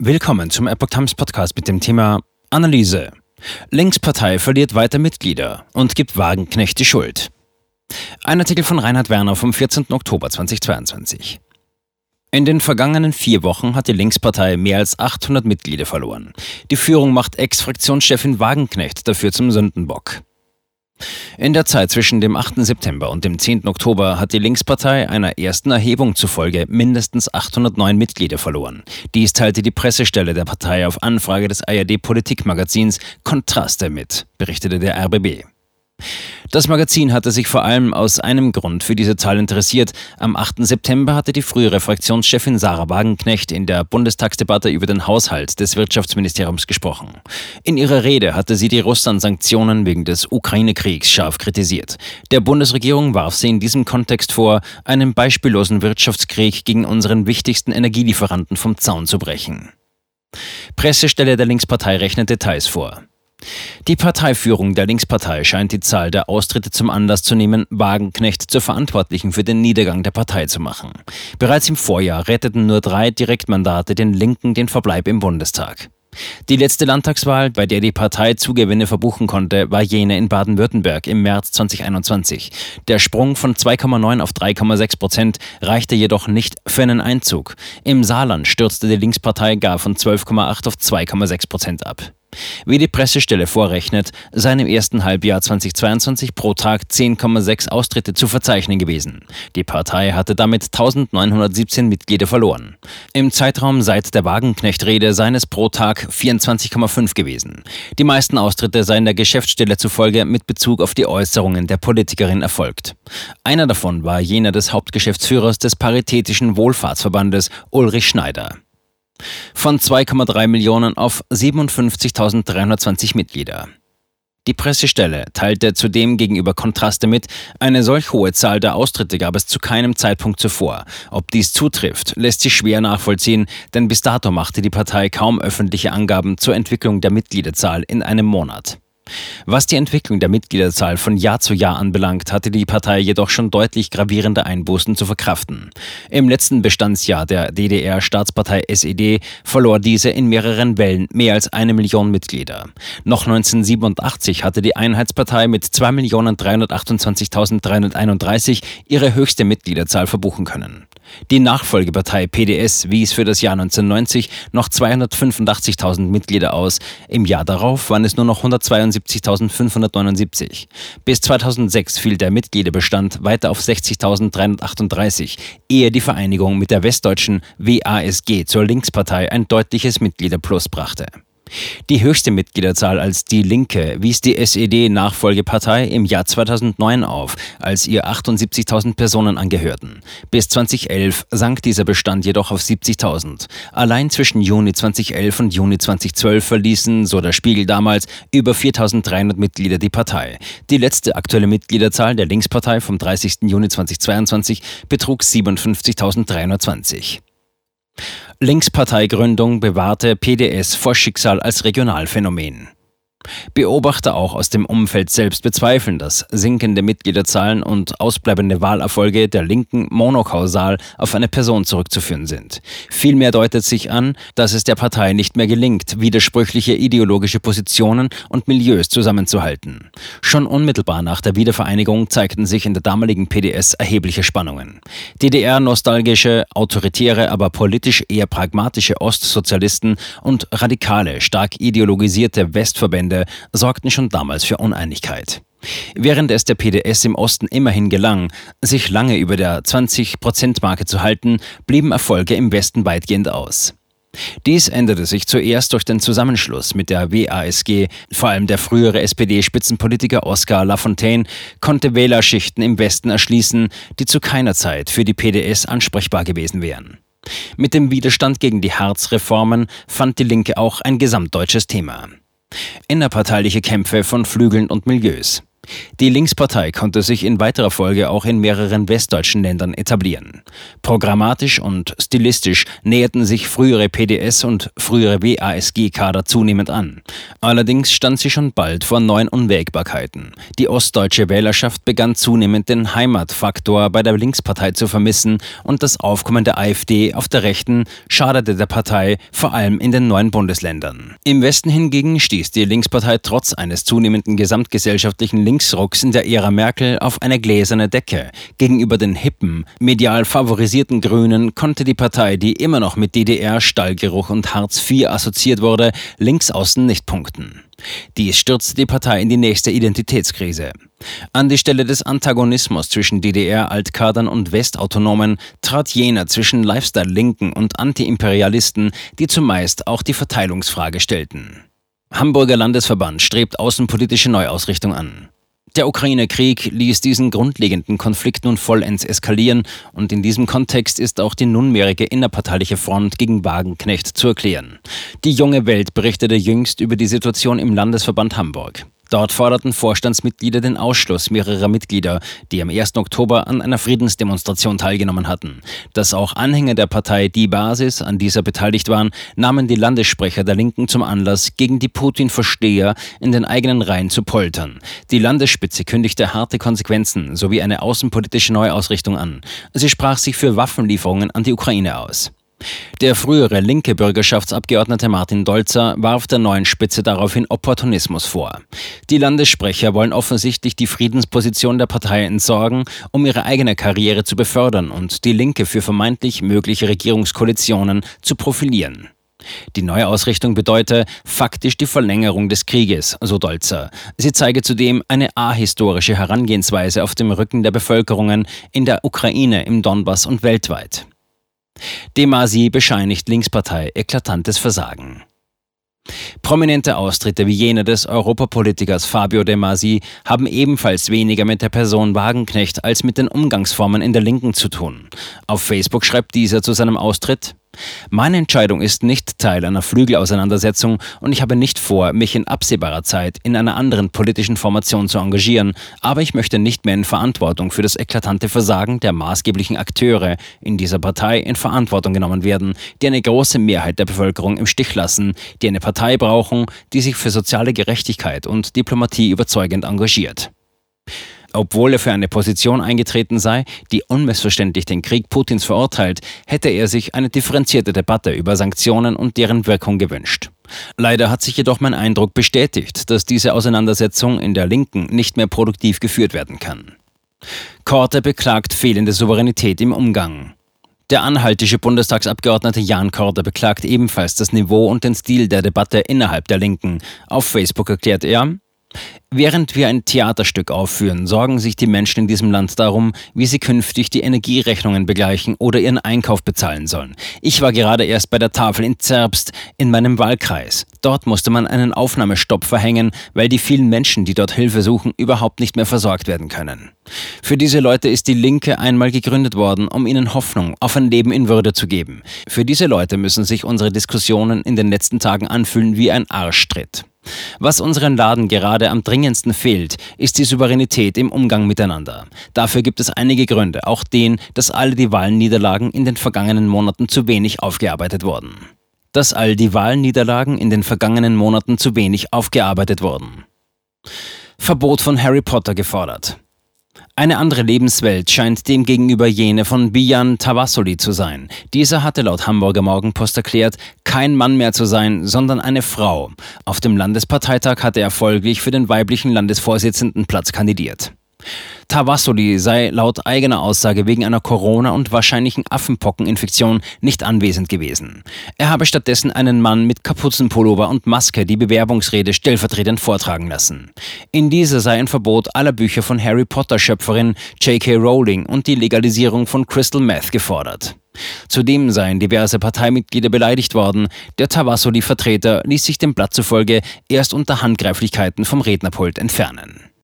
Willkommen zum Epoch Times Podcast mit dem Thema Analyse. Linkspartei verliert weiter Mitglieder und gibt Wagenknecht die Schuld. Ein Artikel von Reinhard Werner vom 14. Oktober 2022. In den vergangenen vier Wochen hat die Linkspartei mehr als 800 Mitglieder verloren. Die Führung macht Ex-Fraktionschefin Wagenknecht dafür zum Sündenbock. In der Zeit zwischen dem 8. September und dem 10. Oktober hat die Linkspartei einer ersten Erhebung zufolge mindestens 809 Mitglieder verloren. Dies teilte die Pressestelle der Partei auf Anfrage des ARD Politikmagazins Kontraste mit, berichtete der RBB. Das Magazin hatte sich vor allem aus einem Grund für diese Zahl interessiert. Am 8. September hatte die frühere Fraktionschefin Sarah Wagenknecht in der Bundestagsdebatte über den Haushalt des Wirtschaftsministeriums gesprochen. In ihrer Rede hatte sie die Russland-Sanktionen wegen des Ukraine-Kriegs scharf kritisiert. Der Bundesregierung warf sie in diesem Kontext vor, einen beispiellosen Wirtschaftskrieg gegen unseren wichtigsten Energielieferanten vom Zaun zu brechen. Pressestelle der Linkspartei rechnet Details vor. Die Parteiführung der Linkspartei scheint die Zahl der Austritte zum Anlass zu nehmen, Wagenknecht zur Verantwortlichen für den Niedergang der Partei zu machen. Bereits im Vorjahr retteten nur drei Direktmandate den Linken den Verbleib im Bundestag. Die letzte Landtagswahl, bei der die Partei Zugewinne verbuchen konnte, war jene in Baden-Württemberg im März 2021. Der Sprung von 2,9 auf 3,6 Prozent reichte jedoch nicht für einen Einzug. Im Saarland stürzte die Linkspartei gar von 12,8 auf 2,6 Prozent ab. Wie die Pressestelle vorrechnet, seien im ersten Halbjahr 2022 pro Tag 10,6 Austritte zu verzeichnen gewesen. Die Partei hatte damit 1917 Mitglieder verloren. Im Zeitraum seit der Wagenknecht-Rede seien es pro Tag 24,5 gewesen. Die meisten Austritte seien der Geschäftsstelle zufolge mit Bezug auf die Äußerungen der Politikerin erfolgt. Einer davon war jener des Hauptgeschäftsführers des Paritätischen Wohlfahrtsverbandes Ulrich Schneider von 2,3 Millionen auf 57.320 Mitglieder. Die Pressestelle teilte zudem gegenüber Kontraste mit, eine solch hohe Zahl der Austritte gab es zu keinem Zeitpunkt zuvor. Ob dies zutrifft, lässt sich schwer nachvollziehen, denn bis dato machte die Partei kaum öffentliche Angaben zur Entwicklung der Mitgliederzahl in einem Monat. Was die Entwicklung der Mitgliederzahl von Jahr zu Jahr anbelangt, hatte die Partei jedoch schon deutlich gravierende Einbußen zu verkraften. Im letzten Bestandsjahr der DDR-Staatspartei SED verlor diese in mehreren Wellen mehr als eine Million Mitglieder. Noch 1987 hatte die Einheitspartei mit 2.328.331 ihre höchste Mitgliederzahl verbuchen können. Die Nachfolgepartei PDS wies für das Jahr 1990 noch 285.000 Mitglieder aus. Im Jahr darauf waren es nur noch 172.579. Bis 2006 fiel der Mitgliederbestand weiter auf 60.338, ehe die Vereinigung mit der westdeutschen WASG zur Linkspartei ein deutliches Mitgliederplus brachte. Die höchste Mitgliederzahl als Die Linke wies die SED-Nachfolgepartei im Jahr 2009 auf, als ihr 78.000 Personen angehörten. Bis 2011 sank dieser Bestand jedoch auf 70.000. Allein zwischen Juni 2011 und Juni 2012 verließen, so der Spiegel damals, über 4.300 Mitglieder die Partei. Die letzte aktuelle Mitgliederzahl der Linkspartei vom 30. Juni 2022 betrug 57.320. Linksparteigründung bewahrte PDS vor Schicksal als Regionalphänomen. Beobachter auch aus dem Umfeld selbst bezweifeln, dass sinkende Mitgliederzahlen und ausbleibende Wahlerfolge der Linken monokausal auf eine Person zurückzuführen sind. Vielmehr deutet sich an, dass es der Partei nicht mehr gelingt, widersprüchliche ideologische Positionen und Milieus zusammenzuhalten. Schon unmittelbar nach der Wiedervereinigung zeigten sich in der damaligen PDS erhebliche Spannungen. DDR-nostalgische, autoritäre, aber politisch eher pragmatische Ostsozialisten und radikale, stark ideologisierte Westverbände Verbände sorgten schon damals für Uneinigkeit. Während es der PDS im Osten immerhin gelang, sich lange über der 20-Prozent-Marke zu halten, blieben Erfolge im Westen weitgehend aus. Dies änderte sich zuerst durch den Zusammenschluss mit der WASG. Vor allem der frühere SPD-Spitzenpolitiker Oskar Lafontaine konnte Wählerschichten im Westen erschließen, die zu keiner Zeit für die PDS ansprechbar gewesen wären. Mit dem Widerstand gegen die Harzreformen fand die Linke auch ein gesamtdeutsches Thema. Innerparteiliche Kämpfe von Flügeln und Milieus. Die Linkspartei konnte sich in weiterer Folge auch in mehreren westdeutschen Ländern etablieren. Programmatisch und stilistisch näherten sich frühere PDS und frühere WASG-Kader zunehmend an. Allerdings stand sie schon bald vor neuen Unwägbarkeiten. Die ostdeutsche Wählerschaft begann zunehmend den Heimatfaktor bei der Linkspartei zu vermissen und das Aufkommen der AfD auf der Rechten schadete der Partei vor allem in den neuen Bundesländern. Im Westen hingegen stieß die Linkspartei trotz eines zunehmenden gesamtgesellschaftlichen Linksrucks in der Ära Merkel auf eine gläserne Decke. Gegenüber den hippen, medial favorisierten Grünen konnte die Partei, die immer noch mit DDR, Stallgeruch und Hartz IV assoziiert wurde, links außen nicht punkten. Dies stürzte die Partei in die nächste Identitätskrise. An die Stelle des Antagonismus zwischen DDR-Altkadern und Westautonomen trat jener zwischen Lifestyle-Linken und Anti-Imperialisten, die zumeist auch die Verteilungsfrage stellten. Hamburger Landesverband strebt außenpolitische Neuausrichtung an. Der Ukraine-Krieg ließ diesen grundlegenden Konflikt nun vollends eskalieren und in diesem Kontext ist auch die nunmehrige innerparteiliche Front gegen Wagenknecht zu erklären. Die junge Welt berichtete jüngst über die Situation im Landesverband Hamburg. Dort forderten Vorstandsmitglieder den Ausschluss mehrerer Mitglieder, die am 1. Oktober an einer Friedensdemonstration teilgenommen hatten. Dass auch Anhänger der Partei Die Basis an dieser beteiligt waren, nahmen die Landessprecher der Linken zum Anlass, gegen die Putin-Versteher in den eigenen Reihen zu poltern. Die Landesspitze kündigte harte Konsequenzen sowie eine außenpolitische Neuausrichtung an. Sie sprach sich für Waffenlieferungen an die Ukraine aus. Der frühere linke Bürgerschaftsabgeordnete Martin Dolzer warf der neuen Spitze daraufhin Opportunismus vor. Die Landessprecher wollen offensichtlich die Friedensposition der Partei entsorgen, um ihre eigene Karriere zu befördern und die Linke für vermeintlich mögliche Regierungskoalitionen zu profilieren. Die Neuausrichtung bedeute faktisch die Verlängerung des Krieges, so Dolzer. Sie zeige zudem eine ahistorische Herangehensweise auf dem Rücken der Bevölkerungen in der Ukraine, im Donbass und weltweit. De Masi bescheinigt Linkspartei eklatantes Versagen. Prominente Austritte wie jener des Europapolitikers Fabio De Masi haben ebenfalls weniger mit der Person Wagenknecht als mit den Umgangsformen in der Linken zu tun. Auf Facebook schreibt dieser zu seinem Austritt meine Entscheidung ist nicht Teil einer Flügelauseinandersetzung und ich habe nicht vor, mich in absehbarer Zeit in einer anderen politischen Formation zu engagieren, aber ich möchte nicht mehr in Verantwortung für das eklatante Versagen der maßgeblichen Akteure in dieser Partei in Verantwortung genommen werden, die eine große Mehrheit der Bevölkerung im Stich lassen, die eine Partei brauchen, die sich für soziale Gerechtigkeit und Diplomatie überzeugend engagiert. Obwohl er für eine Position eingetreten sei, die unmissverständlich den Krieg Putins verurteilt, hätte er sich eine differenzierte Debatte über Sanktionen und deren Wirkung gewünscht. Leider hat sich jedoch mein Eindruck bestätigt, dass diese Auseinandersetzung in der Linken nicht mehr produktiv geführt werden kann. Korte beklagt fehlende Souveränität im Umgang. Der anhaltische Bundestagsabgeordnete Jan Korte beklagt ebenfalls das Niveau und den Stil der Debatte innerhalb der Linken. Auf Facebook erklärt er, Während wir ein Theaterstück aufführen, sorgen sich die Menschen in diesem Land darum, wie sie künftig die Energierechnungen begleichen oder ihren Einkauf bezahlen sollen. Ich war gerade erst bei der Tafel in Zerbst in meinem Wahlkreis. Dort musste man einen Aufnahmestopp verhängen, weil die vielen Menschen, die dort Hilfe suchen, überhaupt nicht mehr versorgt werden können. Für diese Leute ist die Linke einmal gegründet worden, um ihnen Hoffnung auf ein Leben in Würde zu geben. Für diese Leute müssen sich unsere Diskussionen in den letzten Tagen anfühlen wie ein Arschtritt. Was unseren Laden gerade am dringendsten fehlt, ist die Souveränität im Umgang miteinander. Dafür gibt es einige Gründe, auch den, dass alle die Wahlniederlagen in den vergangenen Monaten zu wenig aufgearbeitet wurden. Dass all die Wahlniederlagen in den vergangenen Monaten zu wenig aufgearbeitet wurden. Verbot von Harry Potter gefordert. Eine andere Lebenswelt scheint demgegenüber jene von Bijan Tavassoli zu sein. Dieser hatte laut Hamburger Morgenpost erklärt, kein Mann mehr zu sein, sondern eine Frau. Auf dem Landesparteitag hatte er folglich für den weiblichen Landesvorsitzendenplatz kandidiert. Tavassoli sei laut eigener Aussage wegen einer Corona- und wahrscheinlichen Affenpockeninfektion nicht anwesend gewesen. Er habe stattdessen einen Mann mit Kapuzenpullover und Maske die Bewerbungsrede stellvertretend vortragen lassen. In dieser sei ein Verbot aller Bücher von Harry Potter-Schöpferin J.K. Rowling und die Legalisierung von Crystal Meth gefordert. Zudem seien diverse Parteimitglieder beleidigt worden. Der Tavassoli-Vertreter ließ sich dem Blatt zufolge erst unter Handgreiflichkeiten vom Rednerpult entfernen.